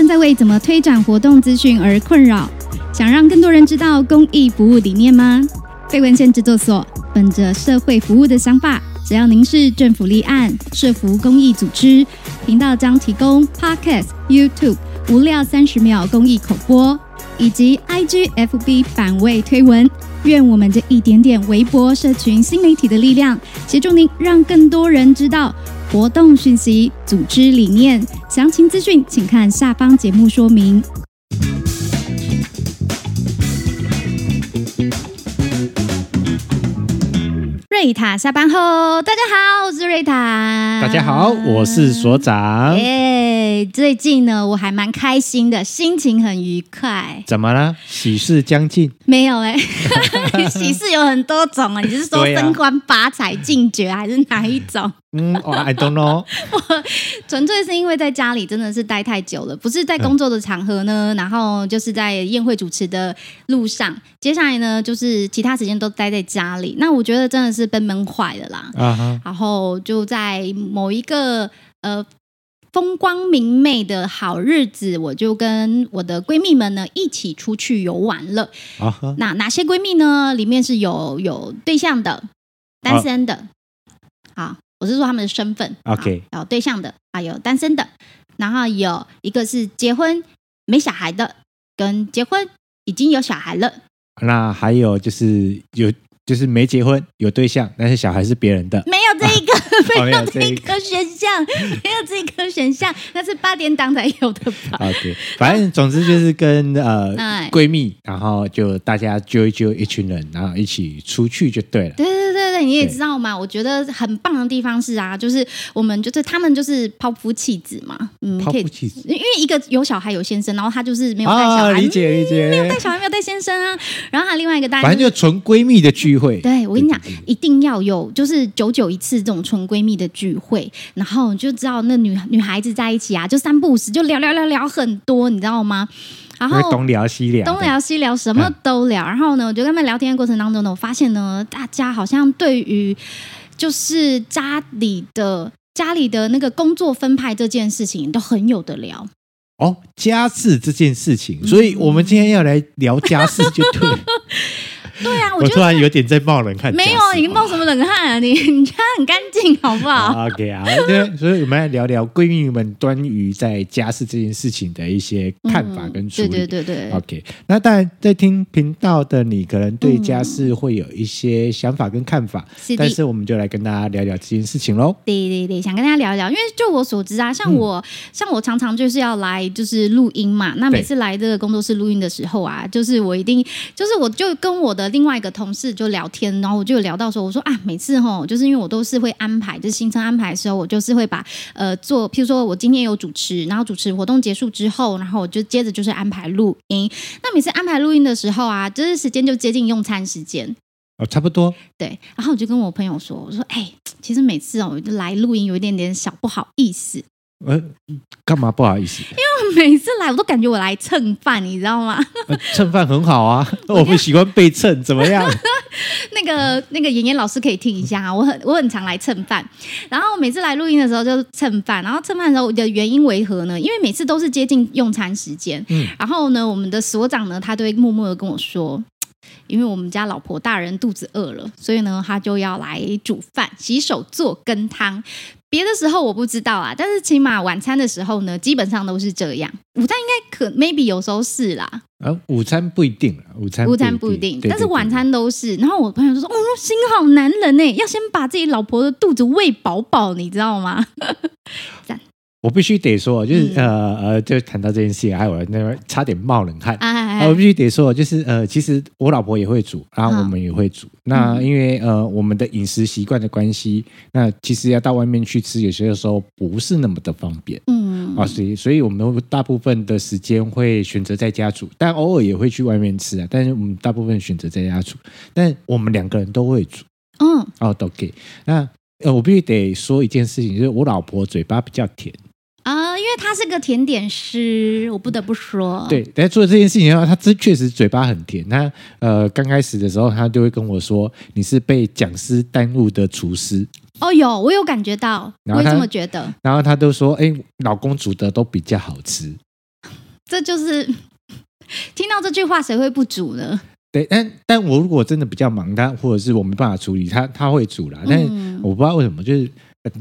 正在为怎么推展活动资讯而困扰，想让更多人知道公益服务理念吗？被文献制作所本着社会服务的想法，只要您是政府立案、社服公益组织，频道将提供 Podcast、YouTube 无料三十秒公益口播，以及 IG、FB 反位推文。愿我们这一点点微博社群新媒体的力量，协助您让更多人知道活动讯息、组织理念。详情资讯，请看下方节目说明。瑞塔下班后，大家好，我是瑞塔。大家好，我是所长。耶，最近呢，我还蛮开心的，心情很愉快。怎么了？喜事将近？没有哎、欸，喜事有很多种啊。你是说升官发财、进爵，还是哪一种？嗯，I don't know。我纯粹是因为在家里真的是待太久了，不是在工作的场合呢，嗯、然后就是在宴会主持的路上，接下来呢就是其他时间都待在家里。那我觉得真的是被闷坏了啦。Uh huh. 然后就在某一个呃风光明媚的好日子，我就跟我的闺蜜们呢一起出去游玩了。Uh huh. 那哪些闺蜜呢？里面是有有对象的，单身的。Uh. 好。我是说他们的身份，OK，有对象的，还有单身的，然后有一个是结婚没小孩的，跟结婚已经有小孩了。那还有就是有。就是没结婚有对象，但是小孩是别人的，没有这一个，啊、没有这一个。选项，没有这一个选项，那是八点档才有的吧？啊，对反正总之就是跟呃闺蜜，然后就大家揪一揪一群人，然后一起出去就对了。对对对对，你也知道嘛，我觉得很棒的地方是啊，就是我们就是他们就是抛夫弃子嘛，嗯，抛夫弃子，因为一个有小孩有先生，然后他就是没有带小孩，啊、理解理解，没有带小孩没有带先生啊，然后还有另外一个大，反正就纯闺蜜的聚会。对，我跟你讲，一定要有，就是久久一次这种纯闺蜜的聚会，然后就知道那女女孩子在一起啊，就三不五时就聊聊聊聊很多，你知道吗？然后东聊西聊，东聊西聊，什么都聊。嗯、然后呢，我就跟他们聊天的过程当中呢，我发现呢，大家好像对于就是家里的家里的那个工作分派这件事情都很有的聊。哦，家事这件事情，所以我们今天要来聊家事，就对。对啊，我，我突然有点在冒冷汗。没有，你冒什么冷汗啊？你 你家很干净，好不好？OK 啊，对，所以我们来聊聊闺蜜们关于在家事这件事情的一些看法跟处理。对对对对。OK，那当然在听频道的你，可能对家事会有一些想法跟看法。是。但是我们就来跟大家聊聊这件事情喽。对对对，想跟大家聊一聊，因为就我所知啊，像我像我常常就是要来就是录音嘛，那每次来这个工作室录音的时候啊，就是我一定就是我就跟我的。另外一个同事就聊天，然后我就聊到说，我说啊，每次吼，就是因为我都是会安排，就是行程安排的时候，我就是会把呃做，譬如说我今天有主持，然后主持活动结束之后，然后我就接着就是安排录音。那每次安排录音的时候啊，就是时间就接近用餐时间哦，差不多。对，然后我就跟我朋友说，我说哎，其实每次哦，我就来录音有一点点小不好意思。呃，干嘛不好意思？因为每次来我都感觉我来蹭饭，你知道吗？呃、蹭饭很好啊，我不喜欢被蹭，怎么样？那个那个妍妍老师可以听一下啊，我很我很常来蹭饭，然后每次来录音的时候就蹭饭，然后蹭饭的时候的原因为何呢？因为每次都是接近用餐时间，嗯，然后呢，我们的所长呢，他都会默默的跟我说，因为我们家老婆大人肚子饿了，所以呢，他就要来煮饭、洗手、做羹汤。别的时候我不知道啊，但是起码晚餐的时候呢，基本上都是这样。午餐应该可 maybe 有时候是啦，啊，午餐不一定，午餐午餐不一定，但是晚餐都是。然后我朋友就说：“哦，心好男人呢，要先把自己老婆的肚子喂饱饱，你知道吗？”赞。我必须得说，就是、嗯、呃呃，就谈到这件事情，还有那边差点冒冷汗。哎哎哎我必须得说，就是呃，其实我老婆也会煮，然后我们也会煮。嗯、那因为呃，我们的饮食习惯的关系，那其实要到外面去吃，有些时候不是那么的方便。嗯啊，所以所以我们大部分的时间会选择在家煮，但偶尔也会去外面吃啊。但是我们大部分选择在家煮，但我们两个人都会煮。嗯，哦，都可以。那呃，我必须得说一件事情，就是我老婆嘴巴比较甜。啊，因为他是个甜点师，我不得不说。对，在做这件事情的话，他这确实嘴巴很甜。他呃，刚开始的时候，他就会跟我说：“你是被讲师耽误的厨师。”哦，有，我有感觉到，我也这么觉得。然后他都说：“哎，老公煮的都比较好吃。”这就是听到这句话，谁会不煮呢？对，但但我如果真的比较忙，他或者是我没办法处理，他他会煮啦。但我不知道为什么，就是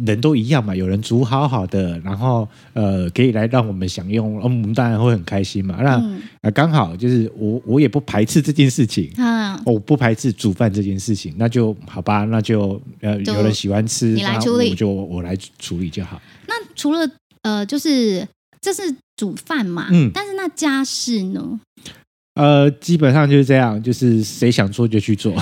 人都一样嘛。有人煮好好的，然后呃，可以来让我们享用，我们当然会很开心嘛。那呃，刚好就是我我也不排斥这件事情，啊，我不排斥煮饭这件事情，那就好吧，那就呃，有人喜欢吃，你来处理，我就我来处理就好。那除了呃，就是这是煮饭嘛，嗯，但是那家事呢？呃，基本上就是这样，就是谁想做就去做。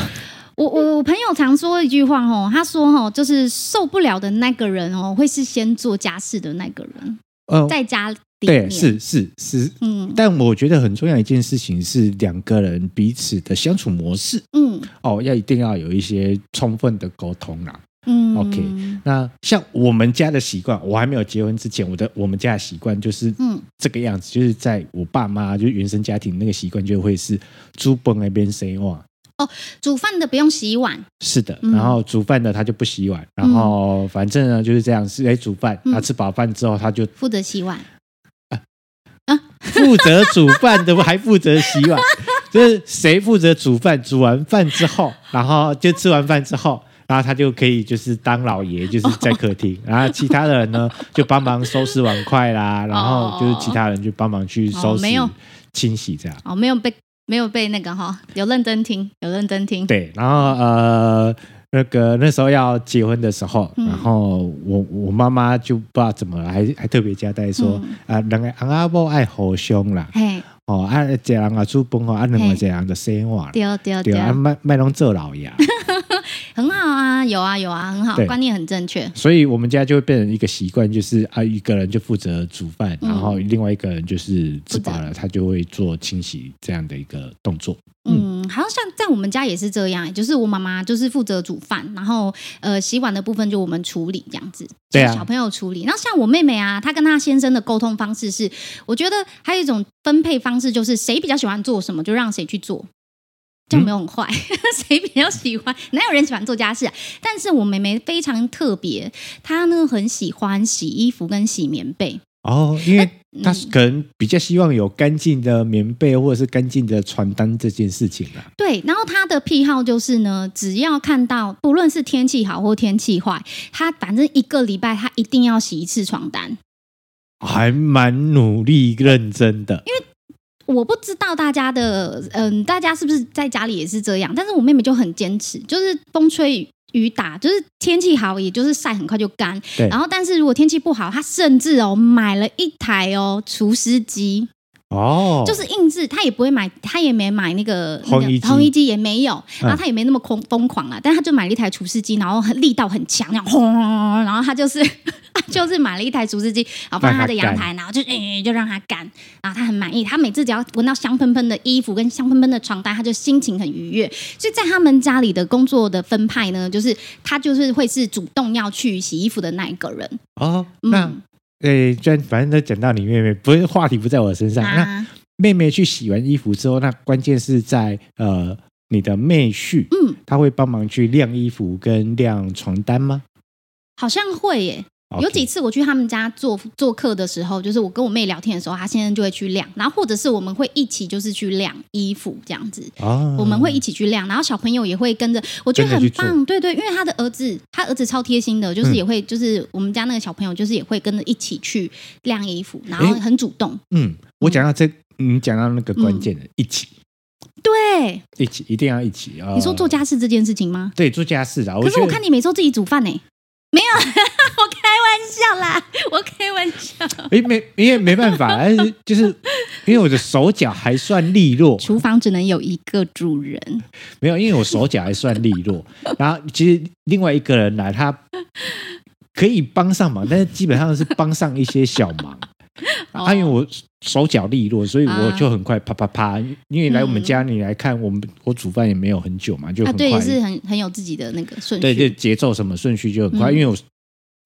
常说一句话哦，他说哦，就是受不了的那个人哦，会是先做家事的那个人。呃，在家里对，是是是，嗯。但我觉得很重要一件事情是两个人彼此的相处模式，嗯，哦，要一定要有一些充分的沟通啦。嗯，OK，那像我们家的习惯，我还没有结婚之前，我的我们家的习惯就是嗯这个样子，嗯、就是在我爸妈就原生家庭那个习惯就会是猪崩那边洗碗哦，煮饭的不用洗碗，是的，然后煮饭的他就不洗碗，嗯、然后反正呢就是这样，是哎煮饭，他吃饱饭之后他就负责洗碗。啊。啊，负责煮饭的还负责洗碗，就是谁负责煮饭？煮完饭之后，然后就吃完饭之后。然后他就可以就是当老爷，就是在客厅，哦、然后其他的人呢就帮忙收拾碗筷啦，然后就是其他人就帮忙去收拾、哦、清洗这样。哦，没有被没有被那个哈，有认真听，有认真听。对，然后呃，那个那时候要结婚的时候，嗯、然后我我妈妈就不知道怎么了，还还特别交代说、嗯、啊，两个阿阿婆爱好凶啦。嘿哦，啊，这样啊，煮饭哦，啊，两个这样的生活，对对对，啊，卖卖拢做老爷。很好啊，有啊有啊，很好，观念很正确。所以，我们家就会变成一个习惯，就是啊，一个人就负责煮饭，然后另外一个人就是吃饱了，他就会做清洗这样的一个动作。嗯，好像像在我们家也是这样，就是我妈妈就是负责煮饭，然后呃洗碗的部分就我们处理这样子，对啊，小朋友处理。那像我妹妹啊，她跟她先生的沟通方式是，我觉得还有一种分配方式，就是谁比较喜欢做什么，就让谁去做。这样没有很坏，谁、嗯、比较喜欢？哪有人喜欢做家事啊？但是我妹妹非常特别，她呢很喜欢洗衣服跟洗棉被哦，因为她可能比较希望有干净的棉被或者是干净的床单这件事情啊。对，然后她的癖好就是呢，只要看到不论是天气好或天气坏，她反正一个礼拜她一定要洗一次床单，还蛮努力认真的，因为。我不知道大家的，嗯，大家是不是在家里也是这样？但是我妹妹就很坚持，就是风吹雨打，就是天气好，也就是晒很快就干。对。然后，但是如果天气不好，她甚至哦买了一台哦除湿机。哦，就是硬是，他也不会买，他也没买那个烘衣机，烘衣机也没有，然后他也没那么疯疯狂啊，但他就买了一台除湿机，然后力道很强，然后轰，然后他就是 就是买了一台除湿机，然后放在他的阳台，然后就嗯就让他干，然后他很满意，他每次只要闻到香喷喷的衣服跟香喷喷的床单，他就心情很愉悦。所以在他们家里的工作的分派呢，就是他就是会是主动要去洗衣服的那一个人。哦，那。嗯诶，就反正都讲到你妹妹，不是话题不在我身上。啊、那妹妹去洗完衣服之后，那关键是在呃，你的妹婿，嗯，他会帮忙去晾衣服跟晾床单吗？好像会耶。有几次我去他们家做做客的时候，就是我跟我妹聊天的时候，她先生就会去晾，然后或者是我们会一起就是去晾衣服这样子。哦，我们会一起去晾，然后小朋友也会跟着，我觉得很棒。对对，因为他的儿子，他儿子超贴心的，就是也会，嗯、就是我们家那个小朋友，就是也会跟着一起去晾衣服，然后很主动。嗯，我讲到这，你讲到那个关键的，嗯、一起。对，一起一定要一起啊！你说做家事这件事情吗？对，做家事啊。可是我看你每周自己煮饭呢。没有，我开玩笑啦，我开玩笑。哎没，因为没办法，就是因为我的手脚还算利落。厨房只能有一个主人。没有，因为我手脚还算利落。然后其实另外一个人来，他可以帮上忙，但是基本上是帮上一些小忙。啊，因为我手脚利落，所以我就很快啪啪啪。因为来我们家里来看，我们我煮饭也没有很久嘛，就很快。对，是很很有自己的那个顺序。对，就节奏什么顺序就很快。因为我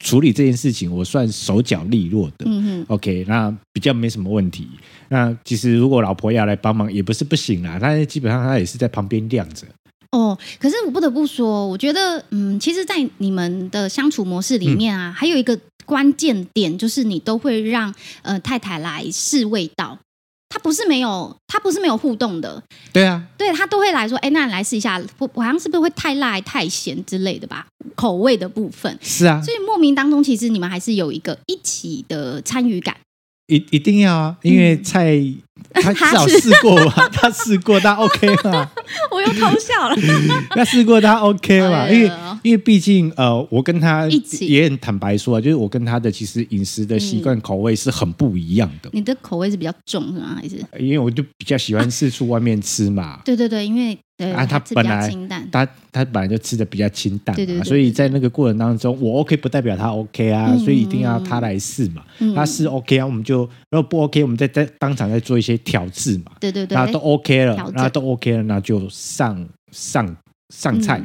处理这件事情，我算手脚利落的。嗯哼。OK，那比较没什么问题。那其实如果老婆要来帮忙，也不是不行啦。但是基本上她也是在旁边晾着。哦，可是我不得不说，我觉得，嗯，其实，在你们的相处模式里面啊，还有一个。关键点就是你都会让呃太太来试味道，他不是没有，他不是没有互动的。对啊，对他都会来说，哎，那你来试一下，我好像是不是会太辣、太咸之类的吧？口味的部分是啊，所以莫名当中，其实你们还是有一个一起的参与感。一一定要啊，因为菜。嗯他至少试过吧，他试过，他 OK 嘛？我又偷笑了。他试过，他 OK 嘛？因为因为毕竟呃，我跟他也很坦白说，就是我跟他的其实饮食的习惯口味是很不一样的。你的口味是比较重是吗？还是因为我就比较喜欢四处外面吃嘛？对对对，因为啊，他本来他他本来就吃的比较清淡嘛，所以在那个过程当中，我 OK 不代表他 OK 啊，所以一定要他来试嘛。他试 OK 啊，我们就如果不 OK，我们再在当场再做一些。调制嘛，对对对，那都 OK 了，那都 OK 了，那就上上上菜。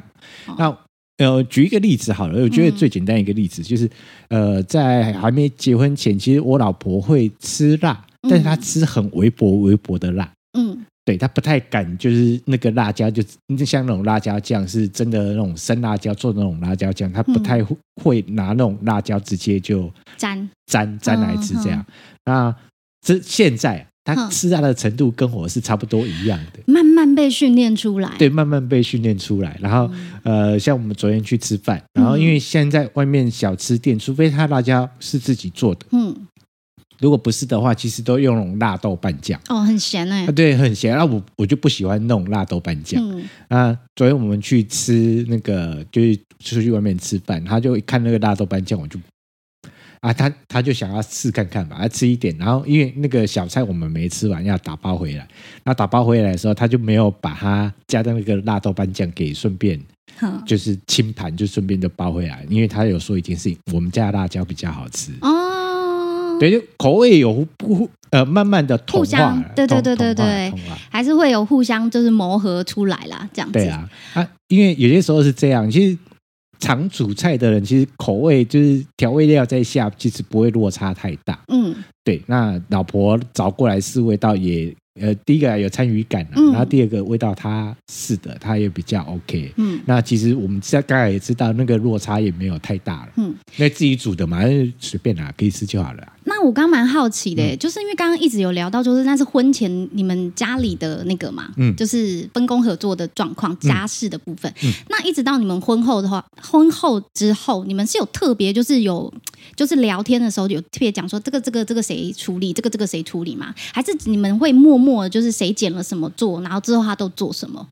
嗯、那呃，举一个例子好了，我觉得最简单一个例子就是，呃，在还没结婚前，其实我老婆会吃辣，但是她吃很微薄微薄的辣，嗯，对，她不太敢，就是那个辣椒，就像那种辣椒酱，是真的那种生辣椒做的那种辣椒酱，她不太会拿那种辣椒直接就沾。沾沾来吃这样。那这现在。他吃辣的程度跟我是差不多一样的，慢慢被训练出来。对，慢慢被训练出来。然后，呃，像我们昨天去吃饭，然后因为现在外面小吃店，除非他辣椒是自己做的，嗯，如果不是的话，其实都用那种辣豆瓣酱。哦，很咸哎。对，很咸。那我我就不喜欢那种辣豆瓣酱。嗯。啊，昨天我们去吃那个，就是出去外面吃饭，他就一看那个辣豆瓣酱，我就。啊，他他就想要试看看吧，啊吃一点。然后因为那个小菜我们没吃完，要打包回来。那打包回来的时候，他就没有把它加的那个辣豆瓣酱给顺便，就是清盘，就顺便就包回来。因为他有说一件事情，我们家的辣椒比较好吃哦。对，就口味有不呃慢慢的同化，对对对对对，还是会有互相就是磨合出来啦，这样子。对啊，啊，因为有些时候是这样，其实。常煮菜的人，其实口味就是调味料在下，其实不会落差太大。嗯，对。那老婆找过来试味道也，呃，第一个有参与感，啊嗯、然后第二个味道它是的，它也比较 OK。嗯，那其实我们在刚才也知道，那个落差也没有太大了。嗯，那自己煮的嘛，随便啦，可以吃就好了。那我刚蛮好奇的，嗯、就是因为刚刚一直有聊到，就是那是婚前你们家里的那个嘛，嗯，就是分工合作的状况，家事的部分。那一直到你们婚后的话，婚后之后，你们是有特别就是有就是聊天的时候有特别讲说这个这个这个谁处理，这个这个谁处理吗？还是你们会默默的就是谁捡了什么做，然后之后他都做什么？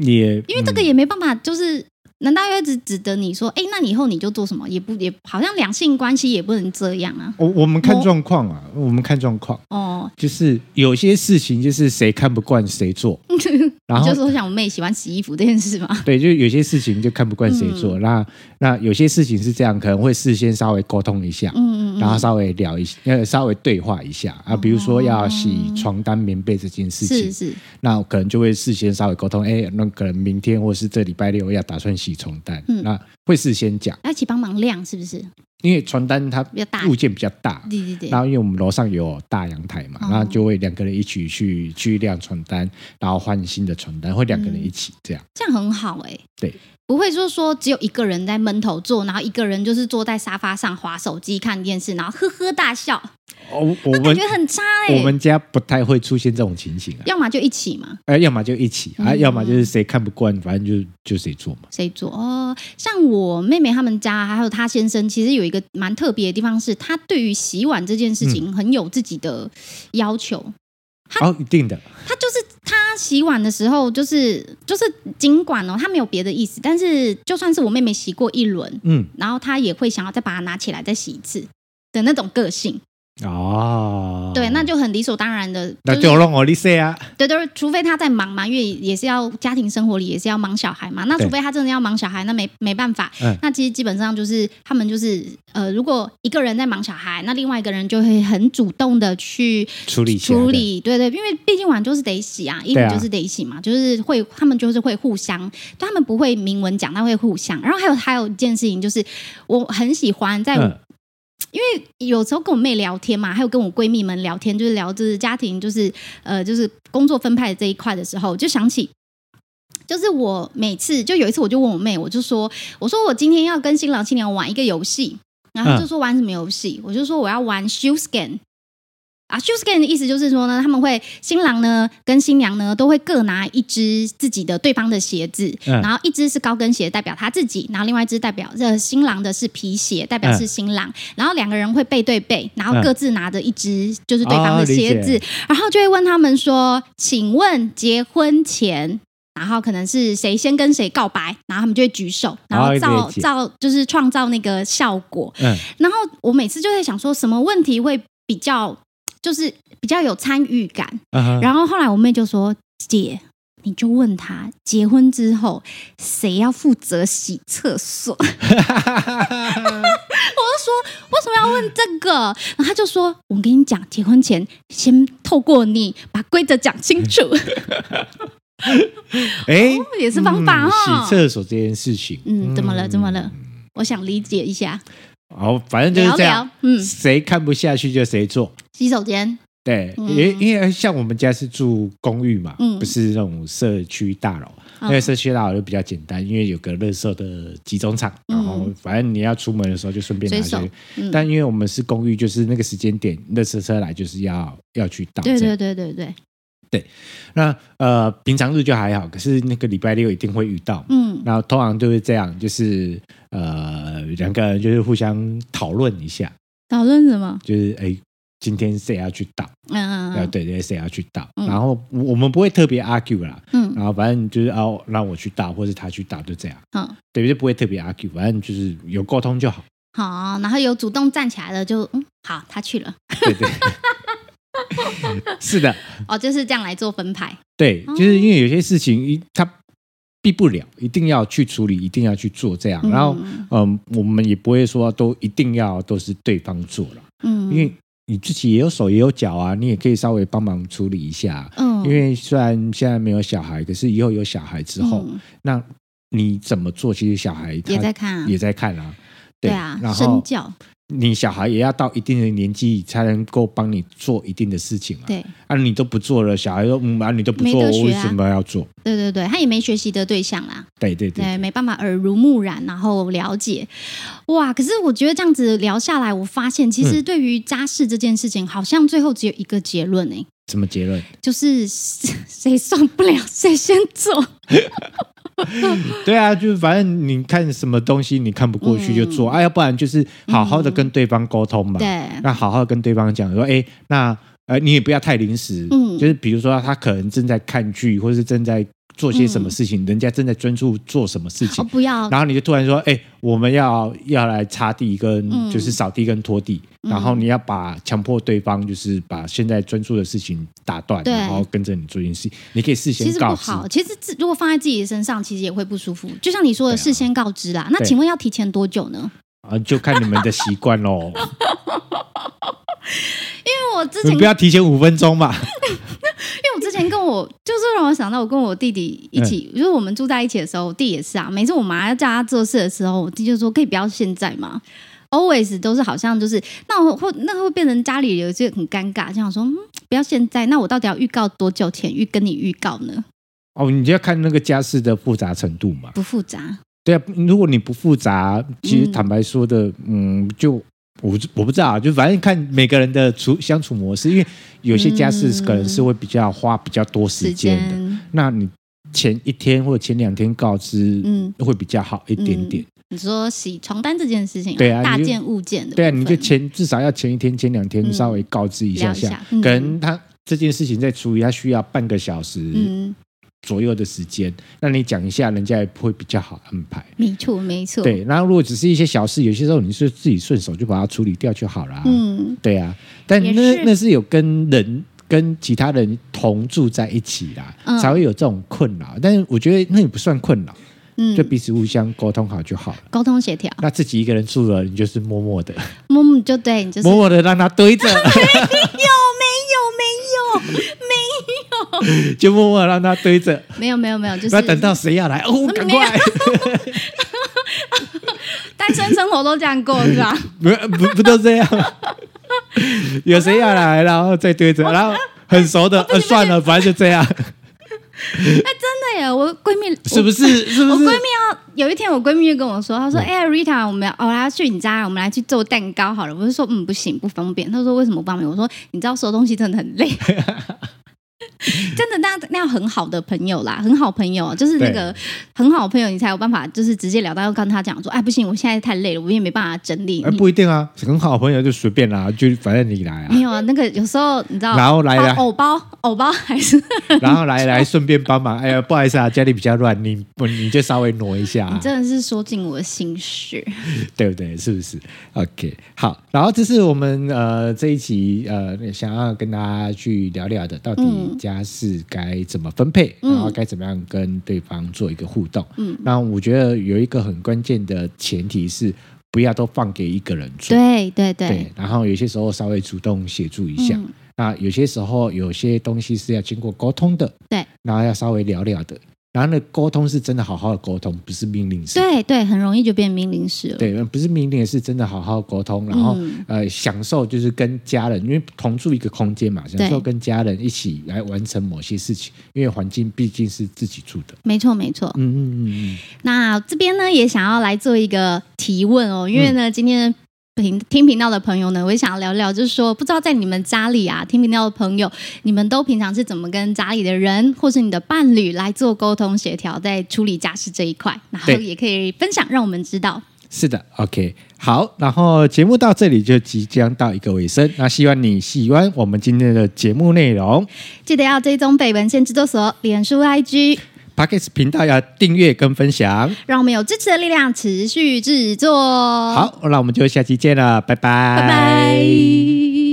也因为这个也没办法，就是。难道要只指责你说，哎，那你以后你就做什么？也不也好像两性关系也不能这样啊。我我们看状况啊，我们看状况。哦，就是有些事情就是谁看不惯谁做。然后就是我想我妹喜欢洗衣服这件事嘛。对，就有些事情就看不惯谁做。那那有些事情是这样，可能会事先稍微沟通一下，嗯嗯，然后稍微聊一下，呃，稍微对话一下啊。比如说要洗床单、棉被这件事情，是是。那可能就会事先稍微沟通，哎，那可能明天或是这礼拜六要打算洗。洗床单，嗯、那会事先讲，要一起帮忙晾，是不是？因为床单它物件比较大，对对对。然后因为我们楼上有大阳台嘛，然后就会两个人一起去去晾床单，然后换新的床单，会两个人一起这样，这样很好哎、欸。对。不会说说只有一个人在闷头做，然后一个人就是坐在沙发上划手机看电视，然后呵呵大笑。哦，我们感觉很差哎。我们家不太会出现这种情形啊。要么就一起嘛，哎，要么就一起啊，要么就是谁看不惯，反正就就谁做嘛。谁做哦？像我妹妹他们家，还有她先生，其实有一个蛮特别的地方是，他对于洗碗这件事情很有自己的要求。哦，一定的。他就是他洗碗的时候，就是就是尽管哦，他没有别的意思，但是就算是我妹妹洗过一轮，嗯，然后他也会想要再把它拿起来再洗一次的那种个性。哦，对，那就很理所当然的，那就让我理解啊。对对，除非他在忙嘛，因为也是要家庭生活里也是要忙小孩嘛。那除非他真的要忙小孩，那没没办法。嗯，那其实基本上就是他们就是呃，如果一个人在忙小孩，那另外一个人就会很主动的去处理处理。对对，因为毕竟碗就是得洗啊，衣服就是得洗嘛，就是会他们就是会互相，他们不会明文讲，他会互相。然后还有还有一件事情就是，我很喜欢在。因为有时候跟我妹聊天嘛，还有跟我闺蜜们聊天，就是聊就是家庭，就是呃，就是工作分派的这一块的时候，就想起，就是我每次就有一次，我就问我妹，我就说，我说我今天要跟新郎新娘玩一个游戏，然后就说玩什么游戏，我就说我要玩 shoe scan。啊，shoeskin 的意思就是说呢，他们会新郎呢跟新娘呢都会各拿一只自己的对方的鞋子，嗯、然后一只是高跟鞋代表他自己，然后另外一只代表这新郎的是皮鞋代表是新郎，嗯、然后两个人会背对背，然后各自拿着一只就是对方的鞋子，哦、然后就会问他们说，请问结婚前，然后可能是谁先跟谁告白，然后他们就会举手，然后造造就是创造那个效果，嗯，然后我每次就在想说什么问题会比较。就是比较有参与感，uh huh. 然后后来我妹就说：“姐，你就问他结婚之后谁要负责洗厕所。”我就说：“为什么要问这个？”然后他就说：“我跟你讲，结婚前先透过你把规则讲清楚。”哎、哦，也是方法哦。洗厕所这件事情，嗯，怎么了？怎么了？我想理解一下。好，反正就是这样。聊聊嗯，谁看不下去就谁做。洗手间。对，因因为像我们家是住公寓嘛，嗯、不是那种社区大楼。嗯、因为社区大楼就比较简单，因为有个垃圾的集中场，然后反正你要出门的时候就顺便拿去。嗯、但因为我们是公寓，就是那个时间点，垃圾车来就是要要去倒。对对对对对。对，那呃，平常日就还好，可是那个礼拜六一定会遇到，嗯，然后通常就是这样，就是呃，两个人就是互相讨论一下，讨论什么？就是哎，今天谁要去倒？嗯嗯嗯，对对，谁要去倒？嗯、然后我们不会特别 argue 啦，嗯，然后反正就是哦，让我去倒，或者他去倒，就这样，嗯，对，就不会特别 argue，反正就是有沟通就好。好，然后有主动站起来了就，就嗯，好，他去了，对对。是的，哦，就是这样来做分派。对，就是因为有些事情他避不了，一定要去处理，一定要去做这样。然后，嗯，我们也不会说都一定要都是对方做了，嗯，因为你自己也有手也有脚啊，你也可以稍微帮忙处理一下。嗯，因为虽然现在没有小孩，可是以后有小孩之后，那你怎么做？其实小孩也在看，也在看啊。对啊，然后身教。你小孩也要到一定的年纪才能够帮你做一定的事情啊。对，啊，你都不做了，小孩说嗯啊，你都不做，啊、我为什么要做？对对对，他也没学习的对象啦。对对对，对，没办法耳濡目染，然后了解。哇，可是我觉得这样子聊下来，我发现其实对于家事这件事情，嗯、好像最后只有一个结论呢、欸。什么结论？就是谁受不了谁先做。对啊，就是反正你看什么东西你看不过去就做，嗯、啊，要不然就是好好的跟对方沟通嘛。对、嗯，那好好跟对方讲说，哎，那呃，你也不要太临时。嗯，就是比如说他可能正在看剧，或是正在做些什么事情，嗯、人家正在专注做什么事情，不要。然后你就突然说，哎，我们要要来擦地跟就是扫地跟拖地。嗯然后你要把强迫对方，就是把现在专注的事情打断，然后跟着你做一件事。你可以事先告知。其实不好，其实如果放在自己的身上，其实也会不舒服。就像你说的，事先告知啦。啊、那请问要提前多久呢？啊，就看你们的习惯喽。因为我之前你不要提前五分钟嘛。因为我之前跟我就是让我想到，我跟我弟弟一起，嗯、就是我们住在一起的时候，我弟也是啊。每次我妈要叫他做事的时候，我弟就说：“可以不要现在嘛？” Always 都是好像就是那我会那会变成家里有些很尴尬，这样说嗯，不要现在，那我到底要预告多久前预跟你预告呢？哦，你就要看那个家事的复杂程度嘛。不复杂。对啊，如果你不复杂，其实坦白说的，嗯，嗯，就我我不知道，就反正看每个人的处相处模式，因为有些家事可能是会比较花比较多时间的，间。那你前一天或者前两天告知，嗯，会比较好一点点。嗯你说洗床单这件事情，对啊，大件物件的，对啊，你就前至少要前一天、前两天稍微告知一下下，可能他这件事情在处理，他需要半个小时左右的时间，那你讲一下，人家也会比较好安排。没错，没错。对，然后如果只是一些小事，有些时候你是自己顺手就把它处理掉就好了。嗯，对啊，但那那是有跟人跟其他人同住在一起啦，才会有这种困扰。但是我觉得那也不算困扰。嗯，就彼此互相沟通好就好了，沟通协调。那自己一个人住了，你就是默默的，默默就对，你就是默默的让他堆着。没有，没有，没有，没有，就默默让他堆着。没有，没有，没有，就是要等到谁要来哦，赶快。单身生活都这样过是吧？不不不都这样？有谁要来，然后再堆着，然后很熟的，呃，算了，反正就这样。哎，真的耶。我闺蜜是不是？是不是？我闺蜜要有一天，我闺蜜就跟我说，她说：“哎、，Rita，我们要我要去你家，我们来去做蛋糕好了。”我就说：“嗯，不行，不方便。”她说：“为什么不方便？”我说：“你知道收东西真的很累。” 真的，那那样很好的朋友啦，很好朋友，就是那个很好朋友，你才有办法，就是直接聊到要跟他讲说，哎，不行，我现在太累了，我也没办法整理。哎，不一定啊，很好朋友就随便啦，就反正你来啊。没有啊，那个有时候你知道，然后来了偶包，偶包还是，然后来来顺便帮忙。哎呀，不好意思啊，家里比较乱，你不你就稍微挪一下。你真的是说尽我的心事，对不对？是不是？OK，好，然后这是我们呃这一集呃想要跟大家去聊聊的，到底家事该。该怎么分配，然后该怎么样跟对方做一个互动？嗯，那我觉得有一个很关键的前提是，不要都放给一个人做。对对对，对。然后有些时候稍微主动协助一下。嗯、那有些时候有些东西是要经过沟通的。对。然后要稍微聊聊的。然后呢，沟通是真的好好的沟通，不是命令式。对对，很容易就变命令式了。对，不是命令，是真的好好沟通，然后、嗯、呃，享受就是跟家人，因为同住一个空间嘛，享受跟家人一起来完成某些事情。因为环境毕竟是自己住的。没错，没错。嗯嗯嗯嗯。那这边呢，也想要来做一个提问哦，因为呢，嗯、今天。听听频道的朋友呢，我也想要聊聊，就是说，不知道在你们家里啊，听频道的朋友，你们都平常是怎么跟家里的人，或是你的伴侣来做沟通协调，在处理家事这一块，然后也可以分享，让我们知道。是的，OK，好，然后节目到这里就即将到一个尾声，那希望你喜欢我们今天的节目内容，记得要追踪北文献制作所脸书 IG。Podcast 频道要订阅跟分享，让我们有支持的力量，持续制作。好，那我们就下期见了，拜拜，拜拜。